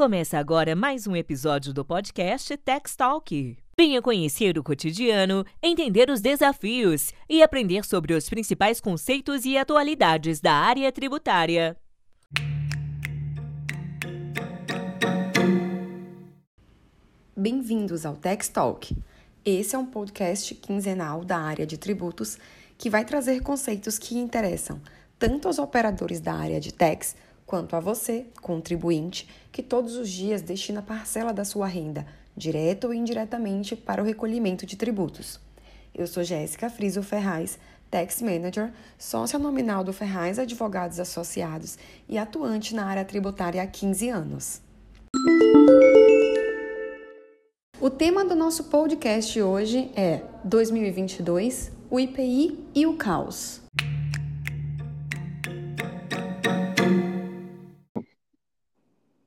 Começa agora mais um episódio do podcast Tax Talk. Venha conhecer o cotidiano, entender os desafios e aprender sobre os principais conceitos e atualidades da área tributária. Bem-vindos ao Tax Talk. Esse é um podcast quinzenal da área de tributos que vai trazer conceitos que interessam tanto aos operadores da área de tax quanto a você, contribuinte, que todos os dias destina parcela da sua renda, direto ou indiretamente, para o recolhimento de tributos. Eu sou Jéssica Friso Ferraz, Tax Manager, sócia nominal do Ferraz Advogados Associados e atuante na área tributária há 15 anos. O tema do nosso podcast hoje é 2022, o IPI e o caos.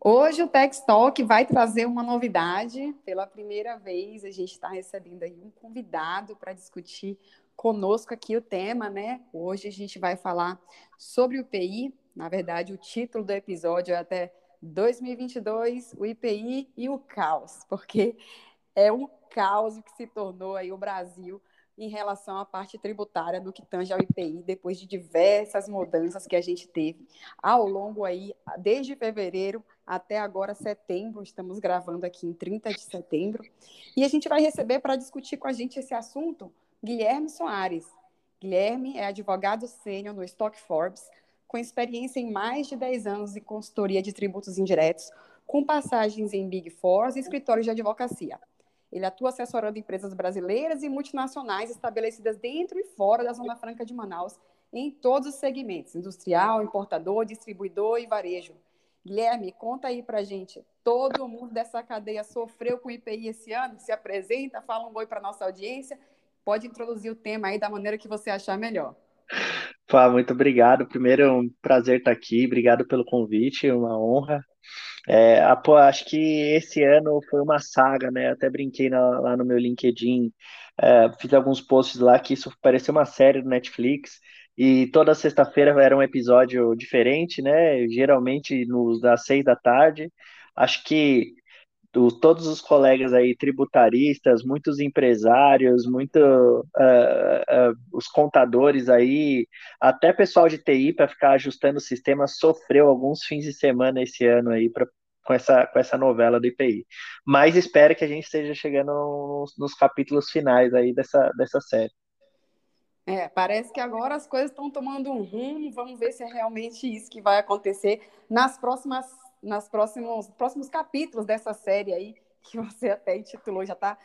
Hoje o Tex Talk vai trazer uma novidade. Pela primeira vez, a gente está recebendo aí um convidado para discutir conosco aqui o tema, né? Hoje a gente vai falar sobre o IPI. Na verdade, o título do episódio é até 2022, o IPI e o caos, porque é um caos que se tornou aí o Brasil em relação à parte tributária no que tange ao IPI, depois de diversas mudanças que a gente teve ao longo aí, desde fevereiro até agora setembro, estamos gravando aqui em 30 de setembro, e a gente vai receber para discutir com a gente esse assunto Guilherme Soares. Guilherme é advogado sênior no Stock Forbes, com experiência em mais de 10 anos em consultoria de tributos indiretos, com passagens em Big Four e escritórios de advocacia. Ele atua assessorando empresas brasileiras e multinacionais estabelecidas dentro e fora da Zona Franca de Manaus, em todos os segmentos: industrial, importador, distribuidor e varejo. Guilherme, conta aí pra gente. Todo mundo dessa cadeia sofreu com o IPI esse ano? Se apresenta, fala um oi para nossa audiência. Pode introduzir o tema aí da maneira que você achar melhor. Pá, muito obrigado. Primeiro, é um prazer estar aqui. Obrigado pelo convite, uma honra. É, pô, acho que esse ano foi uma saga, né? Até brinquei na, lá no meu LinkedIn, é, fiz alguns posts lá que isso parecia uma série do Netflix. E toda sexta-feira era um episódio diferente, né? Geralmente nos das seis da tarde. Acho que do, todos os colegas aí tributaristas, muitos empresários, muito uh, uh, os contadores aí, até pessoal de TI para ficar ajustando o sistema sofreu alguns fins de semana esse ano aí pra, com essa com essa novela do IPI. Mas espero que a gente esteja chegando nos, nos capítulos finais aí dessa dessa série. É, parece que agora as coisas estão tomando um rumo. Vamos ver se é realmente isso que vai acontecer nas próximas nas próximos, próximos capítulos dessa série aí, que você até intitulou, já tá.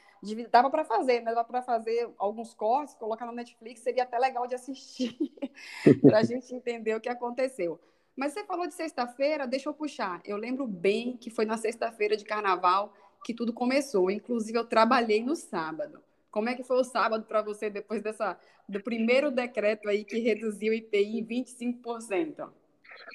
Dava para fazer, né? Dava para fazer alguns cortes, colocar no Netflix, seria até legal de assistir, para a gente entender o que aconteceu. Mas você falou de sexta-feira, deixa eu puxar. Eu lembro bem que foi na sexta-feira de carnaval que tudo começou. Inclusive, eu trabalhei no sábado. Como é que foi o sábado para você depois dessa do primeiro decreto aí que reduziu o IPI em 25%?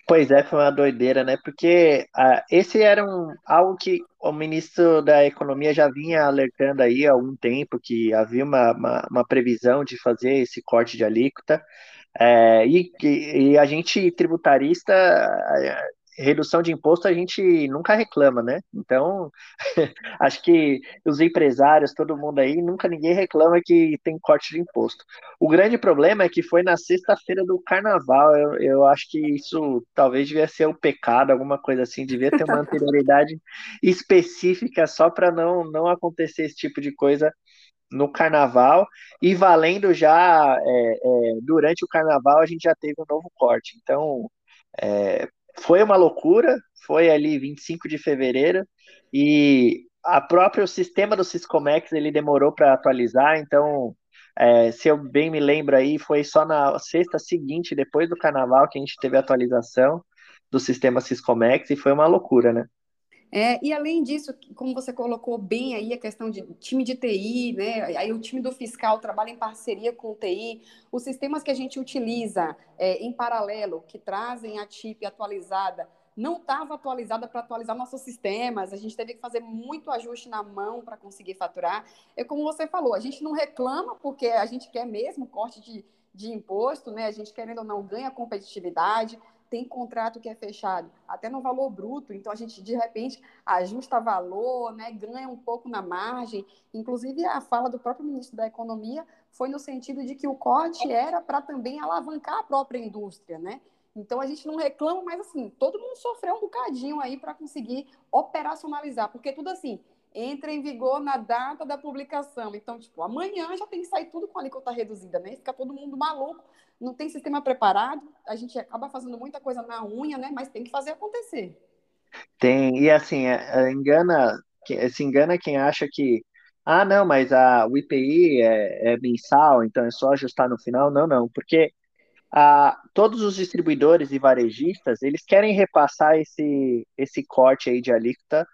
Pois é, foi uma doideira, né? Porque ah, esse era um, algo que o ministro da Economia já vinha alertando aí há algum tempo, que havia uma, uma, uma previsão de fazer esse corte de alíquota. É, e, e, a gente, tributarista, redução de imposto a gente nunca reclama, né? Então, acho que os empresários, todo mundo aí, nunca ninguém reclama que tem corte de imposto. O grande problema é que foi na sexta-feira do carnaval. Eu, eu acho que isso talvez devia ser o pecado, alguma coisa assim, devia ter uma anterioridade específica só para não, não acontecer esse tipo de coisa no carnaval e valendo já é, é, durante o carnaval a gente já teve um novo corte. Então, é, foi uma loucura, foi ali 25 de fevereiro, e a próprio sistema do Siscomex ele demorou para atualizar, então, é, se eu bem me lembro aí, foi só na sexta seguinte, depois do carnaval, que a gente teve a atualização do sistema Siscomex, e foi uma loucura, né? É, e além disso, como você colocou bem aí a questão de time de TI, né? Aí o time do fiscal trabalha em parceria com o TI, os sistemas que a gente utiliza é, em paralelo, que trazem a TIP atualizada, não estava atualizada para atualizar nossos sistemas, a gente teve que fazer muito ajuste na mão para conseguir faturar. É como você falou, a gente não reclama porque a gente quer mesmo corte de, de imposto, né? A gente querendo ou não ganha competitividade, tem contrato que é fechado até no valor bruto, então a gente de repente ajusta valor, né, ganha um pouco na margem. Inclusive a fala do próprio ministro da Economia foi no sentido de que o corte era para também alavancar a própria indústria, né? Então a gente não reclama, mas assim, todo mundo sofreu um bocadinho aí para conseguir operacionalizar, porque tudo assim, entra em vigor na data da publicação. Então, tipo, amanhã já tem que sair tudo com a alíquota reduzida, né? Fica todo mundo maluco, não tem sistema preparado, a gente acaba fazendo muita coisa na unha, né? Mas tem que fazer acontecer. Tem, e assim, é, é, engana, se engana quem acha que, ah, não, mas a, o IPI é, é mensal, então é só ajustar no final. Não, não, porque ah, todos os distribuidores e varejistas, eles querem repassar esse, esse corte aí de alíquota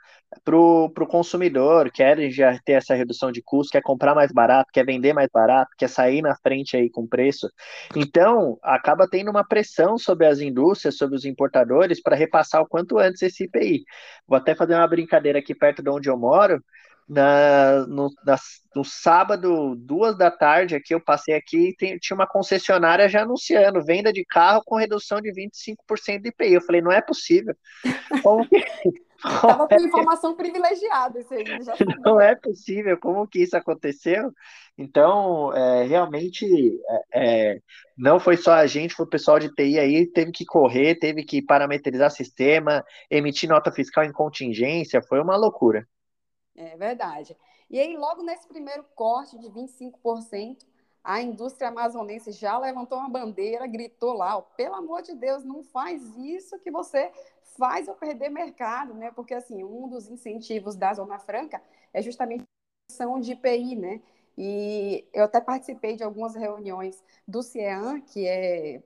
para o consumidor, querem já ter essa redução de custo, quer comprar mais barato, quer vender mais barato, quer sair na frente aí com preço. Então, acaba tendo uma pressão sobre as indústrias, sobre os importadores, para repassar o quanto antes esse IPI. Vou até fazer uma brincadeira aqui perto de onde eu moro, na, no, na, no sábado, duas da tarde, aqui eu passei aqui tem, tinha uma concessionária já anunciando venda de carro com redução de 25% de IPI. Eu falei, não é possível. Como que, Estava com informação privilegiada isso aí. Já não é possível, como que isso aconteceu? Então, é, realmente, é, é, não foi só a gente, foi o pessoal de TI aí, teve que correr, teve que parametrizar sistema, emitir nota fiscal em contingência, foi uma loucura. É verdade. E aí, logo nesse primeiro corte de 25%, a indústria amazonense já levantou uma bandeira, gritou lá, ó, pelo amor de Deus, não faz isso que você faz eu perder mercado, né? Porque, assim, um dos incentivos da Zona Franca é justamente a questão de IPI, né? E eu até participei de algumas reuniões do CIEAN, que é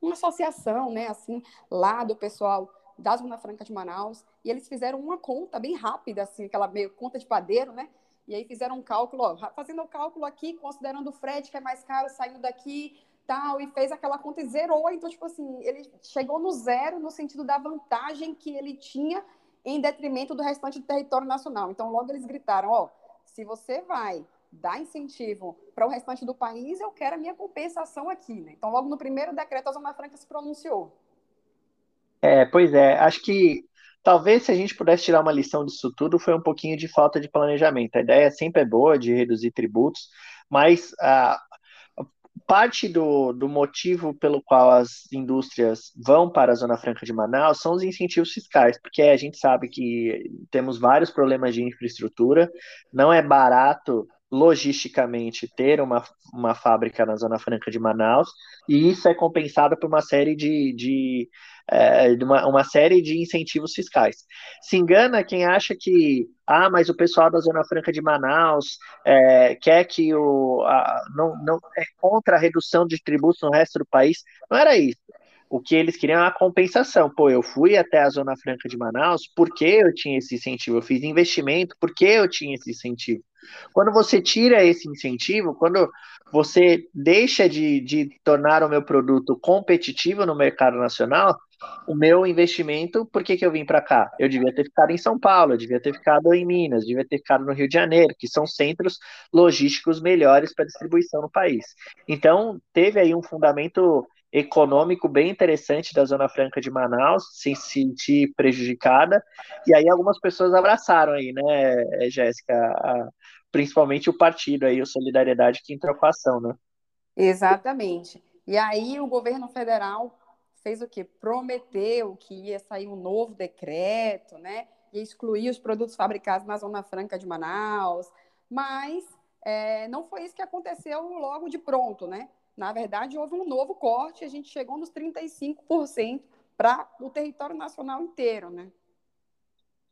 uma associação, né, assim, lá do pessoal da Zona Franca de Manaus, e eles fizeram uma conta bem rápida, assim, aquela meio conta de padeiro, né? E aí fizeram um cálculo, ó, fazendo o cálculo aqui, considerando o frete, que é mais caro, saindo daqui, tal, e fez aquela conta e zerou. Então, tipo assim, ele chegou no zero no sentido da vantagem que ele tinha em detrimento do restante do território nacional. Então, logo eles gritaram, ó, se você vai dar incentivo para o restante do país, eu quero a minha compensação aqui, né? Então, logo no primeiro decreto, a Zona Franca se pronunciou. É, pois é, acho que talvez se a gente pudesse tirar uma lição disso tudo, foi um pouquinho de falta de planejamento. A ideia sempre é boa de reduzir tributos, mas a ah, parte do, do motivo pelo qual as indústrias vão para a Zona Franca de Manaus são os incentivos fiscais, porque a gente sabe que temos vários problemas de infraestrutura, não é barato logisticamente ter uma, uma fábrica na Zona Franca de Manaus, e isso é compensado por uma série de, de, é, uma, uma série de incentivos fiscais. Se engana quem acha que ah, mas o pessoal da Zona Franca de Manaus é, quer que o a, não, não é contra a redução de tributos no resto do país. Não era isso. O que eles queriam é a compensação. Pô, eu fui até a Zona Franca de Manaus porque eu tinha esse incentivo, eu fiz investimento porque eu tinha esse incentivo. Quando você tira esse incentivo, quando você deixa de, de tornar o meu produto competitivo no mercado nacional, o meu investimento, por que, que eu vim para cá? Eu devia ter ficado em São Paulo, eu devia ter ficado em Minas, devia ter ficado no Rio de Janeiro, que são centros logísticos melhores para distribuição no país. Então, teve aí um fundamento econômico bem interessante da Zona Franca de Manaus, sem se sentir prejudicada, e aí algumas pessoas abraçaram aí, né, Jéssica, principalmente o partido aí, o Solidariedade, que entrou com a ação, né? Exatamente. E aí o governo federal fez o quê? Prometeu que ia sair um novo decreto, né? E excluir os produtos fabricados na Zona Franca de Manaus, mas é, não foi isso que aconteceu logo de pronto, né? Na verdade, houve um novo corte, a gente chegou nos 35% para o território nacional inteiro, né?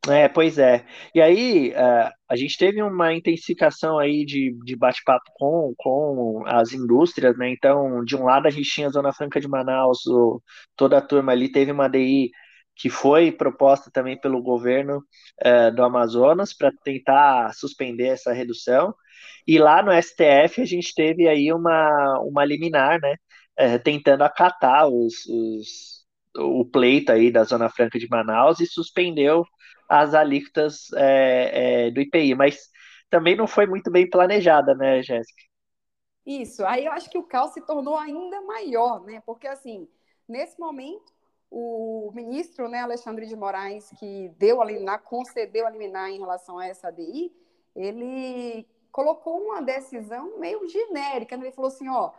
É, pois é. E aí, uh, a gente teve uma intensificação aí de, de bate-papo com, com as indústrias, né? Então, de um lado a gente tinha a Zona Franca de Manaus, toda a turma ali teve uma DI que foi proposta também pelo governo uh, do Amazonas para tentar suspender essa redução. E lá no STF a gente teve aí uma, uma liminar, né? Uh, tentando acatar os, os, o pleito aí da Zona Franca de Manaus e suspendeu as alíquotas é, é, do IPI, mas também não foi muito bem planejada, né, Jéssica? Isso, aí eu acho que o caos se tornou ainda maior, né? Porque assim, nesse momento, o ministro, né, Alexandre de Moraes, que deu a liminar, concedeu a liminar em relação a essa ADI, ele colocou uma decisão meio genérica. Né? Ele falou assim, ó,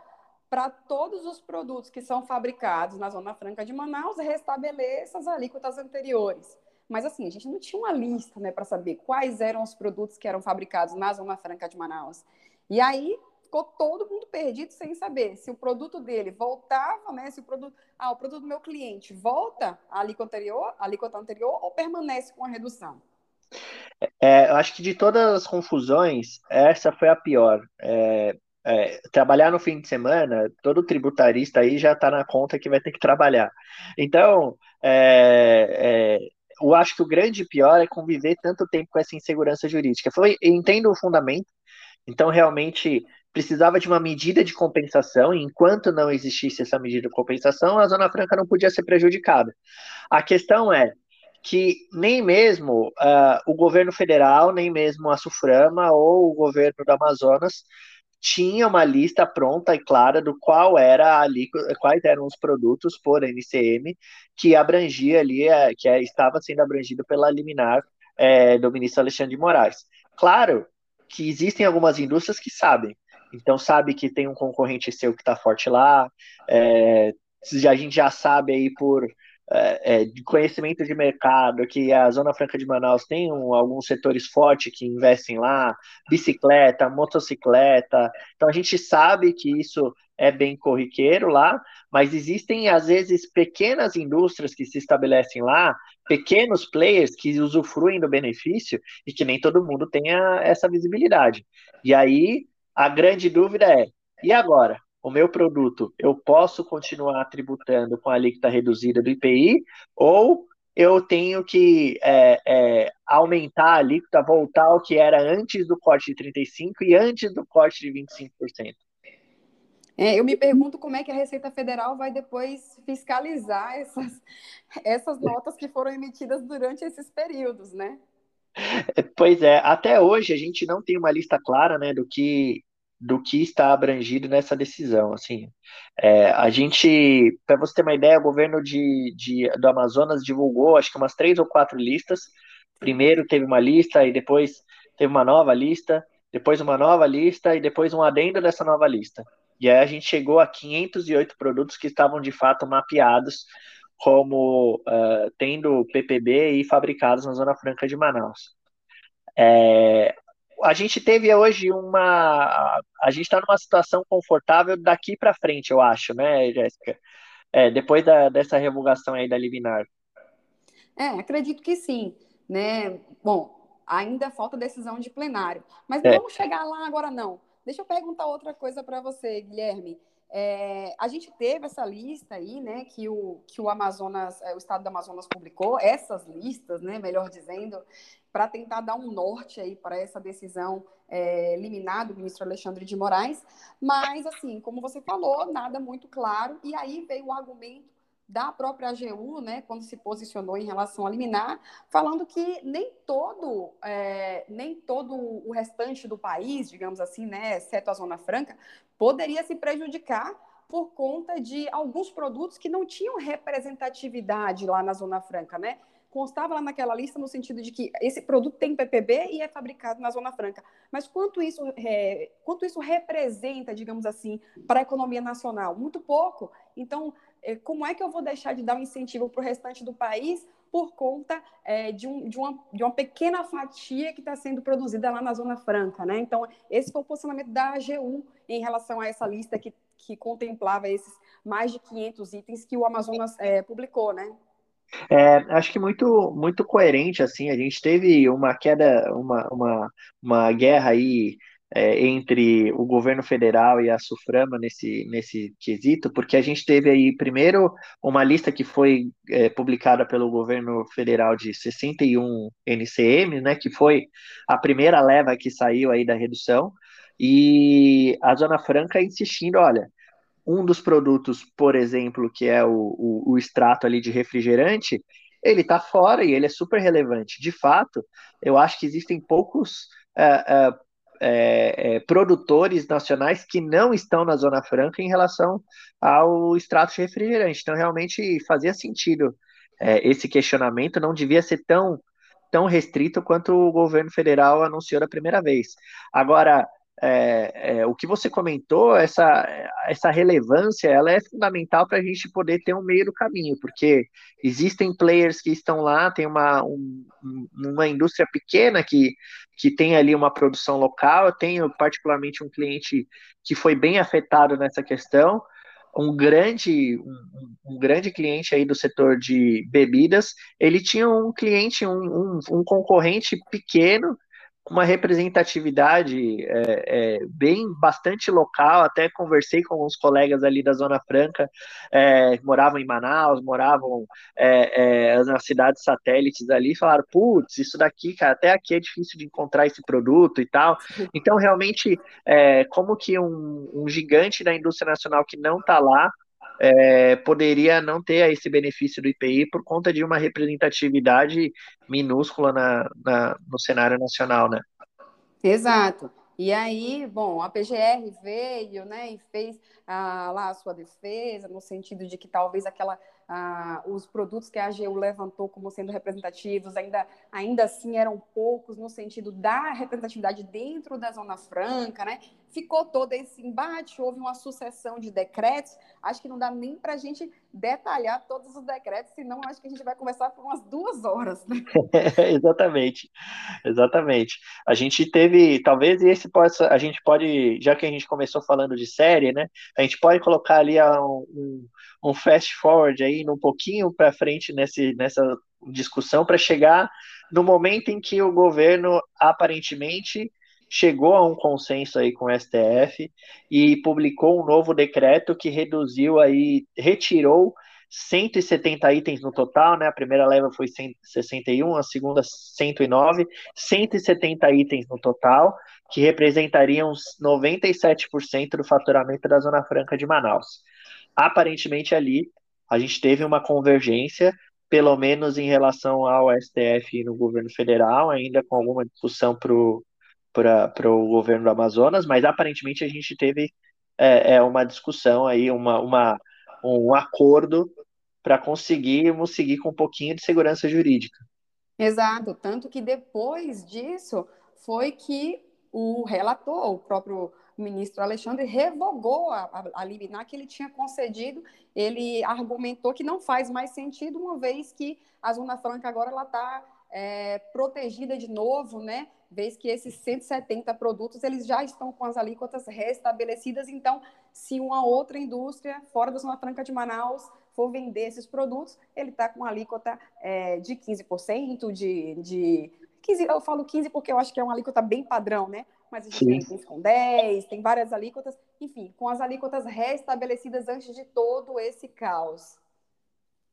para todos os produtos que são fabricados na Zona Franca de Manaus, restabeleça as alíquotas anteriores. Mas assim, a gente não tinha uma lista, né, para saber quais eram os produtos que eram fabricados na Zona Franca de Manaus. E aí ficou todo mundo perdido sem saber se o produto dele voltava, né? Se o produto, ah, o produto do meu cliente volta à alíquota anterior, à alíquota anterior ou permanece com a redução. É, eu acho que de todas as confusões, essa foi a pior. É, é, trabalhar no fim de semana, todo tributarista aí já está na conta que vai ter que trabalhar. Então, é, é, eu acho que o grande pior é conviver tanto tempo com essa insegurança jurídica. Foi, entendo o fundamento, então realmente precisava de uma medida de compensação, e enquanto não existisse essa medida de compensação, a Zona Franca não podia ser prejudicada. A questão é que nem mesmo uh, o governo federal, nem mesmo a Suframa ou o governo do Amazonas tinha uma lista pronta e clara do qual era ali, quais eram os produtos por NCM que abrangia ali, é, que é, estava sendo abrangido pela liminar é, do ministro Alexandre de Moraes. Claro que existem algumas indústrias que sabem, então sabe que tem um concorrente seu que está forte lá. É, a gente já sabe aí por é, é, de conhecimento de mercado que a Zona Franca de Manaus tem um, alguns setores fortes que investem lá, bicicleta, motocicleta. Então a gente sabe que isso é bem corriqueiro lá, mas existem às vezes pequenas indústrias que se estabelecem lá, pequenos players que usufruem do benefício e que nem todo mundo tenha essa visibilidade. E aí a grande dúvida é: e agora? O meu produto, eu posso continuar tributando com a alíquota reduzida do IPI ou eu tenho que é, é, aumentar a alíquota, voltar ao que era antes do corte de 35% e antes do corte de 25%? É, eu me pergunto como é que a Receita Federal vai depois fiscalizar essas, essas notas que foram emitidas durante esses períodos, né? Pois é, até hoje a gente não tem uma lista clara né, do que do que está abrangido nessa decisão. Assim, é, a gente, para você ter uma ideia, o governo de, de, do Amazonas divulgou, acho que umas três ou quatro listas. Primeiro teve uma lista e depois teve uma nova lista, depois uma nova lista e depois um adendo dessa nova lista. E aí a gente chegou a 508 produtos que estavam de fato mapeados como uh, tendo PPB e fabricados na Zona Franca de Manaus. É, a gente teve hoje uma. A gente está numa situação confortável daqui para frente, eu acho, né, Jéssica? É, depois da, dessa revogação aí da liminar. É, acredito que sim. Né? Bom, ainda falta decisão de plenário. Mas não é. vamos chegar lá agora, não. Deixa eu perguntar outra coisa para você, Guilherme. É, a gente teve essa lista aí, né, que o, que o Amazonas, é, o Estado do Amazonas publicou, essas listas, né, melhor dizendo, para tentar dar um norte aí para essa decisão é, liminar do ministro Alexandre de Moraes. Mas, assim, como você falou, nada muito claro. E aí veio o argumento da própria AGU, né, quando se posicionou em relação a liminar, falando que nem todo, é, nem todo o restante do país, digamos assim, né, exceto a Zona Franca, poderia se prejudicar por conta de alguns produtos que não tinham representatividade lá na Zona Franca, né? constava lá naquela lista no sentido de que esse produto tem PPB e é fabricado na Zona Franca. Mas quanto isso, é, quanto isso representa, digamos assim, para a economia nacional? Muito pouco. Então, como é que eu vou deixar de dar um incentivo para o restante do país por conta é, de, um, de, uma, de uma pequena fatia que está sendo produzida lá na Zona Franca? Né? Então, esse foi o posicionamento da AGU em relação a essa lista que, que contemplava esses mais de 500 itens que o Amazonas é, publicou, né? É, acho que muito, muito coerente, assim, a gente teve uma queda, uma, uma, uma guerra aí é, entre o governo federal e a Suframa nesse, nesse quesito, porque a gente teve aí, primeiro, uma lista que foi é, publicada pelo governo federal de 61 NCM, né, que foi a primeira leva que saiu aí da redução, e a Zona Franca insistindo, olha, um dos produtos, por exemplo, que é o, o, o extrato ali de refrigerante, ele está fora e ele é super relevante. De fato, eu acho que existem poucos uh, uh, é, é, produtores nacionais que não estão na Zona Franca em relação ao extrato de refrigerante. Então, realmente fazia sentido é, esse questionamento, não devia ser tão, tão restrito quanto o governo federal anunciou da primeira vez. Agora, é, é, o que você comentou, essa, essa relevância, ela é fundamental para a gente poder ter um meio do caminho, porque existem players que estão lá, tem uma, um, uma indústria pequena que, que tem ali uma produção local, eu tenho particularmente um cliente que foi bem afetado nessa questão, um grande um, um, grande cliente aí do setor de bebidas, ele tinha um cliente, um, um, um concorrente pequeno uma representatividade é, é, bem bastante local. Até conversei com alguns colegas ali da Zona Franca, é, moravam em Manaus, moravam é, é, nas cidades satélites ali, falaram: putz, isso daqui, cara, até aqui é difícil de encontrar esse produto e tal. Então, realmente, é, como que um, um gigante da indústria nacional que não está lá é, poderia não ter esse benefício do IPI por conta de uma representatividade minúscula na, na, no cenário nacional, né? Exato. E aí, bom, a PGR veio, né, e fez ah, lá a sua defesa, no sentido de que talvez aquela ah, os produtos que a AGU levantou como sendo representativos ainda, ainda assim eram poucos no sentido da representatividade dentro da Zona Franca, né? Ficou todo esse embate, houve uma sucessão de decretos. Acho que não dá nem para a gente detalhar todos os decretos, senão acho que a gente vai conversar por umas duas horas. Né? exatamente, exatamente. A gente teve, talvez esse possa, a gente pode, já que a gente começou falando de série, né? A gente pode colocar ali um, um, um fast forward aí, um pouquinho para frente nesse, nessa discussão, para chegar no momento em que o governo aparentemente chegou a um consenso aí com o STF e publicou um novo decreto que reduziu aí, retirou 170 itens no total, né? A primeira leva foi 161, a segunda 109, 170 itens no total, que representariam 97% do faturamento da Zona Franca de Manaus. Aparentemente ali a gente teve uma convergência, pelo menos em relação ao STF e no governo federal, ainda com alguma discussão para o para o governo do Amazonas, mas aparentemente a gente teve é, é uma discussão aí, uma, uma, um acordo para conseguirmos seguir com um pouquinho de segurança jurídica. Exato, tanto que depois disso foi que o relator, o próprio ministro Alexandre, revogou a, a, a liminar que ele tinha concedido. Ele argumentou que não faz mais sentido, uma vez que a Zona Franca agora ela está é, protegida de novo, né? Vez que esses 170 produtos eles já estão com as alíquotas restabelecidas. Então, se uma outra indústria fora da Zona Franca de Manaus for vender esses produtos, ele está com alíquota é, de 15%, de, de 15, eu falo 15 porque eu acho que é uma alíquota bem padrão, né? Mas a gente tem com 10, tem várias alíquotas, enfim, com as alíquotas restabelecidas antes de todo esse caos.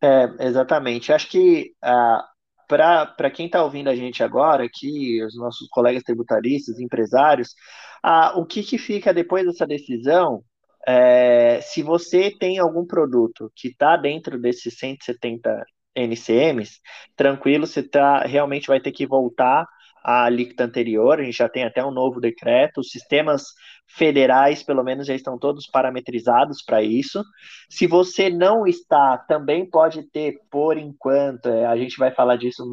É, exatamente. Acho que uh, para quem está ouvindo a gente agora, aqui, os nossos colegas tributaristas, empresários, ah, o que, que fica depois dessa decisão? É, se você tem algum produto que está dentro desses 170 NCMs, tranquilo, você tá, realmente vai ter que voltar à alíquota anterior, a gente já tem até um novo decreto, os sistemas federais, pelo menos, já estão todos parametrizados para isso. Se você não está, também pode ter, por enquanto, é, a gente vai falar disso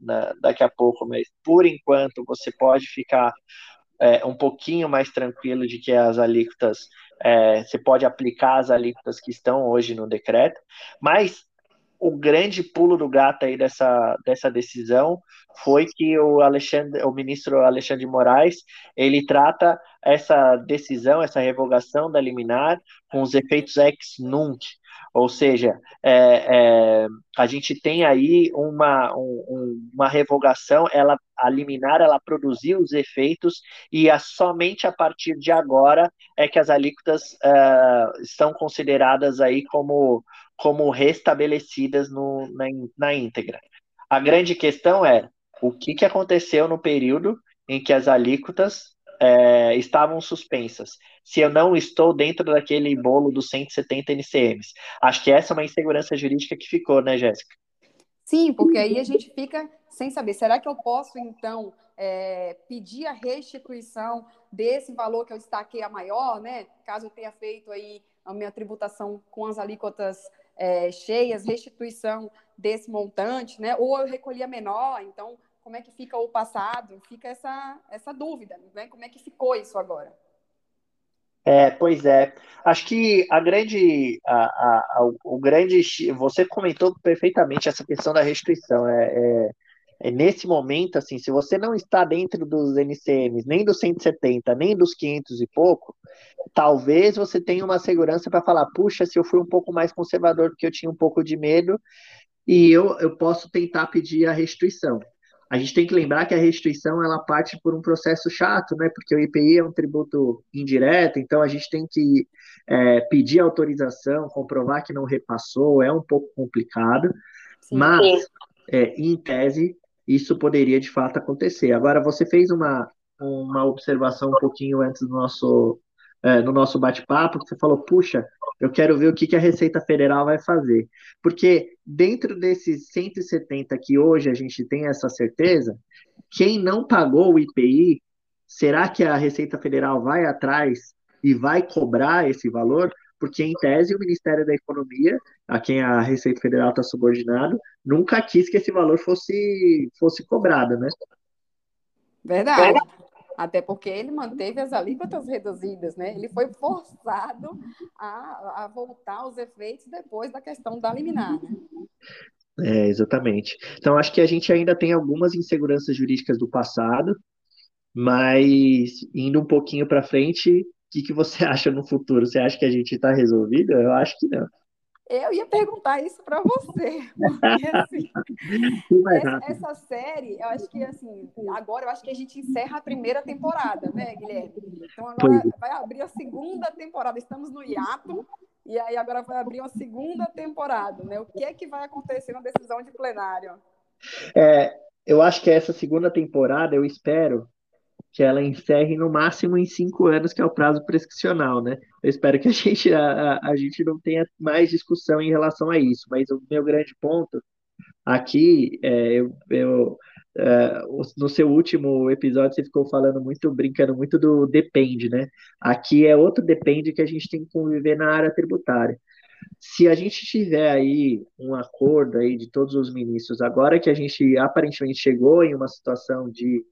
na, daqui a pouco, mas por enquanto você pode ficar é, um pouquinho mais tranquilo de que as alíquotas, é, você pode aplicar as alíquotas que estão hoje no decreto, mas o grande pulo do gato aí dessa, dessa decisão foi que o Alexandre, o ministro Alexandre de Moraes, ele trata essa decisão, essa revogação da liminar com os efeitos ex nunc, ou seja, é, é, a gente tem aí uma, um, uma revogação, ela, a liminar ela produziu os efeitos e a, somente a partir de agora é que as alíquotas uh, estão consideradas aí como como restabelecidas no, na, na íntegra. A grande questão é o que, que aconteceu no período em que as alíquotas é, estavam suspensas, se eu não estou dentro daquele bolo dos 170 NCMs. Acho que essa é uma insegurança jurídica que ficou, né, Jéssica? Sim, porque aí a gente fica sem saber. Será que eu posso, então, é, pedir a restituição desse valor que eu destaquei a maior, né? Caso eu tenha feito aí a minha tributação com as alíquotas é, cheias, restituição desse montante, né? Ou eu recolhia menor, então como é que fica o passado? Fica essa, essa dúvida, né? Como é que ficou isso agora? É, pois é. Acho que a grande, a, a, a, o grande, você comentou perfeitamente essa questão da restituição. É, é, é, nesse momento, assim, se você não está dentro dos NCMs, nem dos 170, nem dos 500 e pouco, talvez você tenha uma segurança para falar, puxa, se eu fui um pouco mais conservador porque eu tinha um pouco de medo, e eu, eu posso tentar pedir a restituição. A gente tem que lembrar que a restituição ela parte por um processo chato, né? Porque o IPI é um tributo indireto, então a gente tem que é, pedir autorização, comprovar que não repassou, é um pouco complicado, Sim. mas é, em tese isso poderia de fato acontecer. Agora você fez uma, uma observação um pouquinho antes do nosso é, no nosso bate-papo, que você falou, puxa, eu quero ver o que, que a Receita Federal vai fazer. Porque dentro desses 170 que hoje a gente tem essa certeza, quem não pagou o IPI, será que a Receita Federal vai atrás e vai cobrar esse valor? Porque, em tese, o Ministério da Economia, a quem a Receita Federal está subordinado, nunca quis que esse valor fosse, fosse cobrado, né? Verdade. Até porque ele manteve as alíquotas reduzidas, né? Ele foi forçado a, a voltar aos efeitos depois da questão da liminar, né? É, exatamente. Então, acho que a gente ainda tem algumas inseguranças jurídicas do passado, mas indo um pouquinho para frente, que, que você acha no futuro? Você acha que a gente está resolvido? Eu acho que não. Eu ia perguntar isso para você. Porque, assim, essa, essa, série, eu acho que assim, agora eu acho que a gente encerra a primeira temporada, né, Guilherme? Então agora pois. vai abrir a segunda temporada. Estamos no hiato, e aí agora vai abrir uma segunda temporada, né? O que é que vai acontecer na decisão de plenário? É, eu acho que essa segunda temporada, eu espero que ela encerre no máximo em cinco anos, que é o prazo prescricional, né? Eu espero que a gente, a, a, gente não tenha mais discussão em relação a isso, mas o meu grande ponto aqui, é, eu, eu é, no seu último episódio você ficou falando muito, brincando muito do depende, né? Aqui é outro depende que a gente tem que conviver na área tributária. Se a gente tiver aí um acordo aí de todos os ministros, agora que a gente aparentemente chegou em uma situação de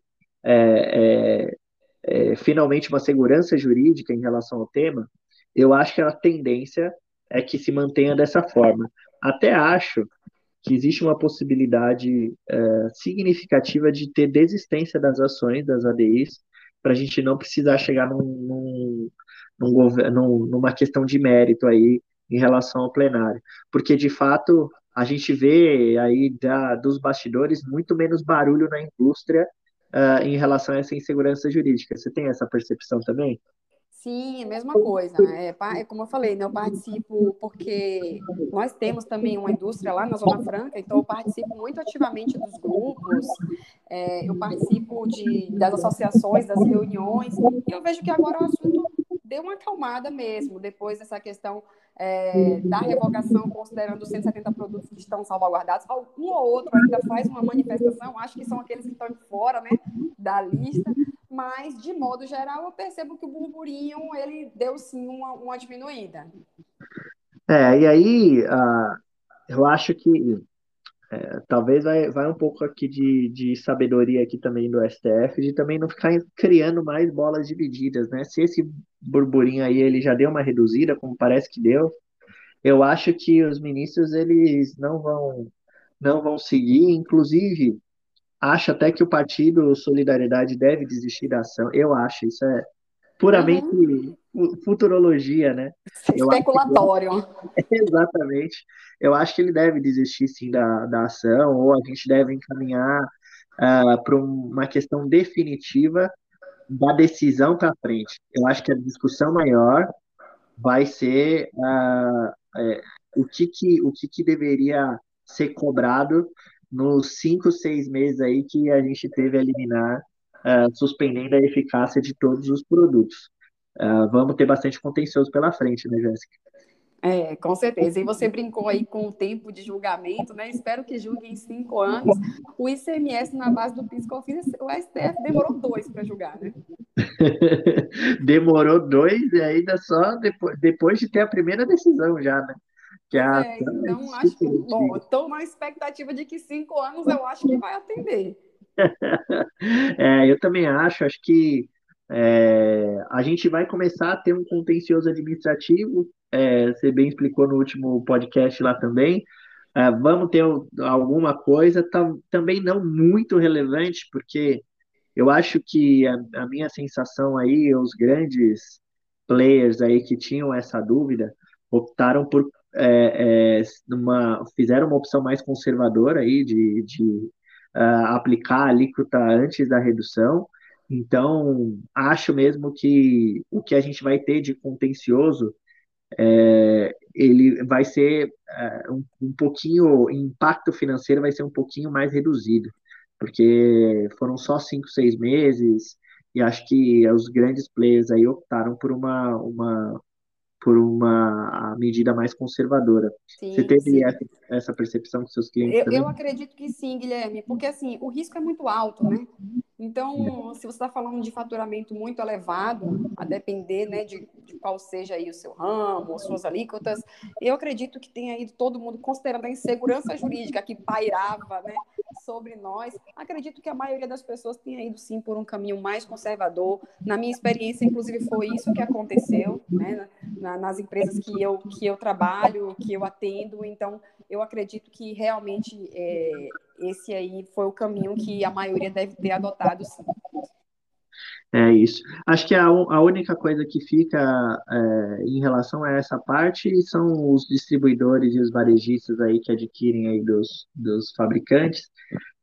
é, é, é, finalmente uma segurança jurídica em relação ao tema, eu acho que a tendência é que se mantenha dessa forma. Até acho que existe uma possibilidade é, significativa de ter desistência das ações das ADIs, para a gente não precisar chegar num, num, num, numa questão de mérito aí em relação ao plenário. Porque, de fato, a gente vê aí da, dos bastidores muito menos barulho na indústria uh, em relação a essa insegurança jurídica. Você tem essa percepção também? Sim, mesma coisa. É, é, como eu falei, né, eu participo porque nós temos também uma indústria lá na Zona Franca, então eu participo muito ativamente dos grupos, é, eu participo de, das associações, das reuniões, e eu vejo que agora o assunto deu uma acalmada mesmo, depois dessa questão é, da revogação, considerando os 170 produtos que estão salvaguardados. Um ou outro ainda faz uma manifestação, acho que são aqueles que estão fora né, da lista, mas, de modo geral, eu percebo que o burburinho ele deu sim uma, uma diminuída. É, e aí, uh, eu acho que é, talvez vai, vai um pouco aqui de, de sabedoria aqui também do STF, de também não ficar criando mais bolas divididas, né? Se esse burburinho aí ele já deu uma reduzida, como parece que deu, eu acho que os ministros eles não vão não vão seguir, inclusive acho até que o partido Solidariedade deve desistir da ação. Eu acho, isso é puramente uhum. Futurologia, né? Especulatório. Que, exatamente. Eu acho que ele deve desistir sim da, da ação, ou a gente deve encaminhar uh, para uma questão definitiva da decisão para frente. Eu acho que a discussão maior vai ser uh, é, o, que, que, o que, que deveria ser cobrado nos cinco, seis meses aí que a gente teve a eliminar uh, suspendendo a eficácia de todos os produtos. Uh, vamos ter bastante contencioso pela frente, né, Jéssica? É, com certeza. E você brincou aí com o tempo de julgamento, né? Espero que julgue em cinco anos. O ICMS na base do PIS/COFINS, o STF demorou dois para julgar, né? demorou dois e ainda só depois, depois de ter a primeira decisão já, né? Que a... é, então, acho que, bom, estou na expectativa de que cinco anos eu acho que vai atender. é, eu também acho, acho que é, a gente vai começar a ter um contencioso administrativo, é, você bem explicou no último podcast lá também. É, vamos ter alguma coisa, tam, também não muito relevante, porque eu acho que a, a, minha sensação aí, os grandes players aí que tinham essa dúvida, optaram por é, é, uma, fizeram uma opção mais conservadora aí de, de uh, aplicar a alíquota antes da redução então, acho mesmo que o que a gente vai ter de contencioso, é, ele vai ser é, um, um pouquinho, o impacto financeiro vai ser um pouquinho mais reduzido, porque foram só cinco, seis meses, e acho que os grandes players aí optaram por uma, uma, por uma medida mais conservadora. Sim, Você teve sim. Essa, essa, percepção com seus clientes eu? Eu acredito que sim, Guilherme, porque assim, o risco é muito alto, né? Então, se você está falando de faturamento muito elevado, a depender né, de, de, qual seja aí o seu ramo, as suas alíquotas, eu acredito que tenha ido todo mundo, considerando a insegurança jurídica que pairava né, sobre nós, acredito que a maioria das pessoas tenha ido sim por um caminho mais conservador. Na minha experiência, inclusive, foi isso que aconteceu né, na, nas empresas que eu, que eu trabalho, que eu atendo. Então, eu acredito que realmente é, esse aí foi o caminho que a maioria deve ter adotado, sim. É isso. Acho que a, a única coisa que fica é, em relação a essa parte são os distribuidores e os varejistas aí que adquirem aí dos, dos fabricantes,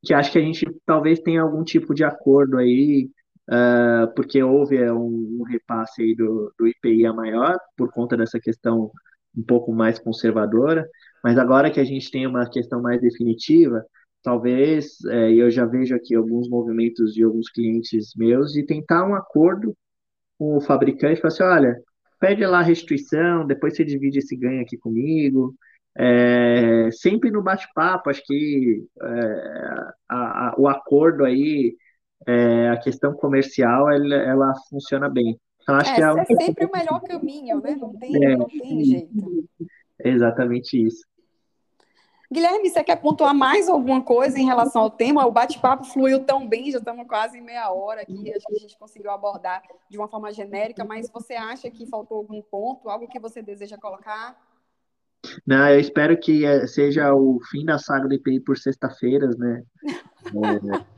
que acho que a gente talvez tenha algum tipo de acordo aí, uh, porque houve um, um repasse aí do, do IPI a maior, por conta dessa questão um pouco mais conservadora, mas agora que a gente tem uma questão mais definitiva, talvez, é, eu já vejo aqui alguns movimentos de alguns clientes meus, de tentar um acordo com o fabricante, falar assim, olha, pede lá a restituição, depois você divide esse ganho aqui comigo, é, sempre no bate-papo, acho que é, a, a, o acordo aí, é, a questão comercial, ela, ela funciona bem. Então, acho é, que é, é sempre o melhor caminho, né? Não tem, é, não tem jeito. Exatamente isso. Guilherme, você quer pontuar mais alguma coisa em relação ao tema? O bate-papo fluiu tão bem, já estamos quase em meia hora aqui, acho que a gente conseguiu abordar de uma forma genérica, mas você acha que faltou algum ponto, algo que você deseja colocar? Não, eu espero que eh, seja o fim da saga do IPI por sexta-feiras, né?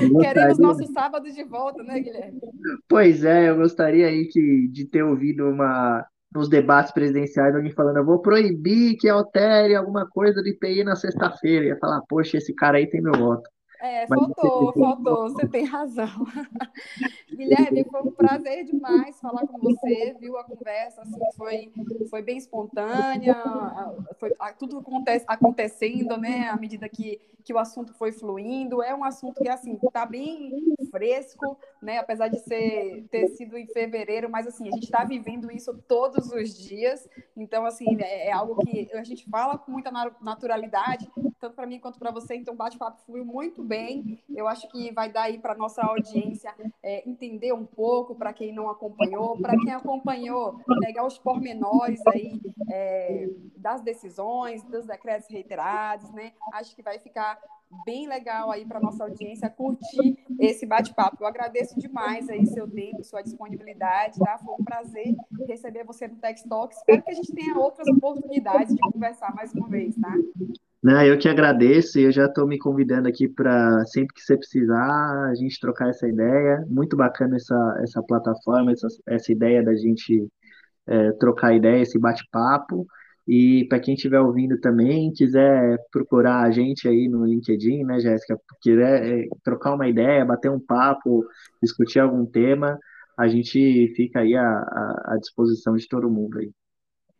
É, Queremos nossos sábados de volta, né, Guilherme? Pois é, eu gostaria aí que, de ter ouvido uma, nos debates presidenciais alguém falando, eu vou proibir que altere alguma coisa do IPI na sexta-feira. Ia falar, poxa, esse cara aí tem meu voto. É, faltou, faltou, você tem razão. Guilherme, foi um prazer demais falar com você, viu? A conversa assim, foi, foi bem espontânea, foi tudo acontece, acontecendo, né? À medida que, que o assunto foi fluindo. É um assunto que assim está bem fresco, né? Apesar de ser, ter sido em fevereiro, mas assim, a gente está vivendo isso todos os dias. Então, assim, é, é algo que a gente fala com muita naturalidade, tanto para mim quanto para você. Então, o bate-papo fluiu muito bem. Eu acho que vai dar aí para nossa audiência é, entender um pouco, para quem não acompanhou, para quem acompanhou, pegar os pormenores aí é, das decisões, dos decretos reiterados, né? Acho que vai ficar bem legal aí para nossa audiência curtir esse bate-papo. Eu agradeço demais aí seu tempo, sua disponibilidade, tá? Foi um prazer receber você no Tech Talk. Espero que a gente tenha outras oportunidades de conversar mais uma vez, tá? Não, eu que agradeço e eu já estou me convidando aqui para sempre que você precisar a gente trocar essa ideia. Muito bacana essa, essa plataforma, essa, essa ideia da gente é, trocar ideia, esse bate-papo. E para quem estiver ouvindo também, quiser procurar a gente aí no LinkedIn, né, Jéssica? Quiser é, trocar uma ideia, bater um papo, discutir algum tema, a gente fica aí à, à disposição de todo mundo aí.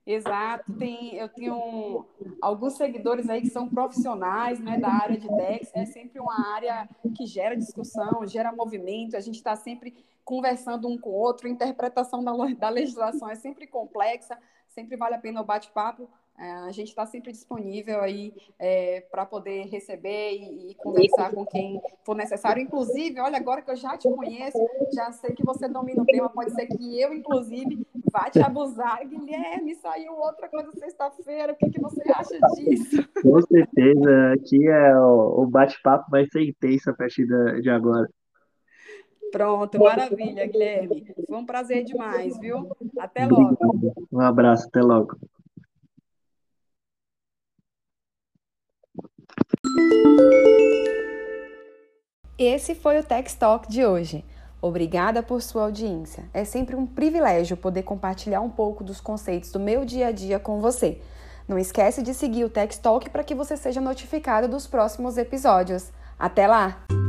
Exato, tem, eu tenho alguns seguidores aí que são profissionais né, da área de DEX, é sempre uma área que gera discussão, gera movimento, a gente está sempre conversando um com o outro, a interpretação da, da legislação é sempre complexa, sempre vale a pena o bate-papo, é, a gente está sempre disponível aí é, para poder receber e, e, conversar com quem for necessário. Inclusive, olha, agora que eu já te conheço, já sei que você domina o tema, pode ser que eu, inclusive, vá te abusar. Guilherme, saiu outra coisa sexta-feira, o que, que você acha disso? Com certeza, aqui é o, bate-papo vai ser intenso a partir de agora. Pronto, maravilha, Guilherme. Foi um prazer demais, viu? Até logo. Um abraço, até logo. Esse foi o Tech Talk de hoje. Obrigada por sua audiência. É sempre um privilégio poder compartilhar um pouco dos conceitos do meu dia a dia com você. Não esquece de seguir o Tech Talk para que você seja notificado dos próximos episódios. Até lá!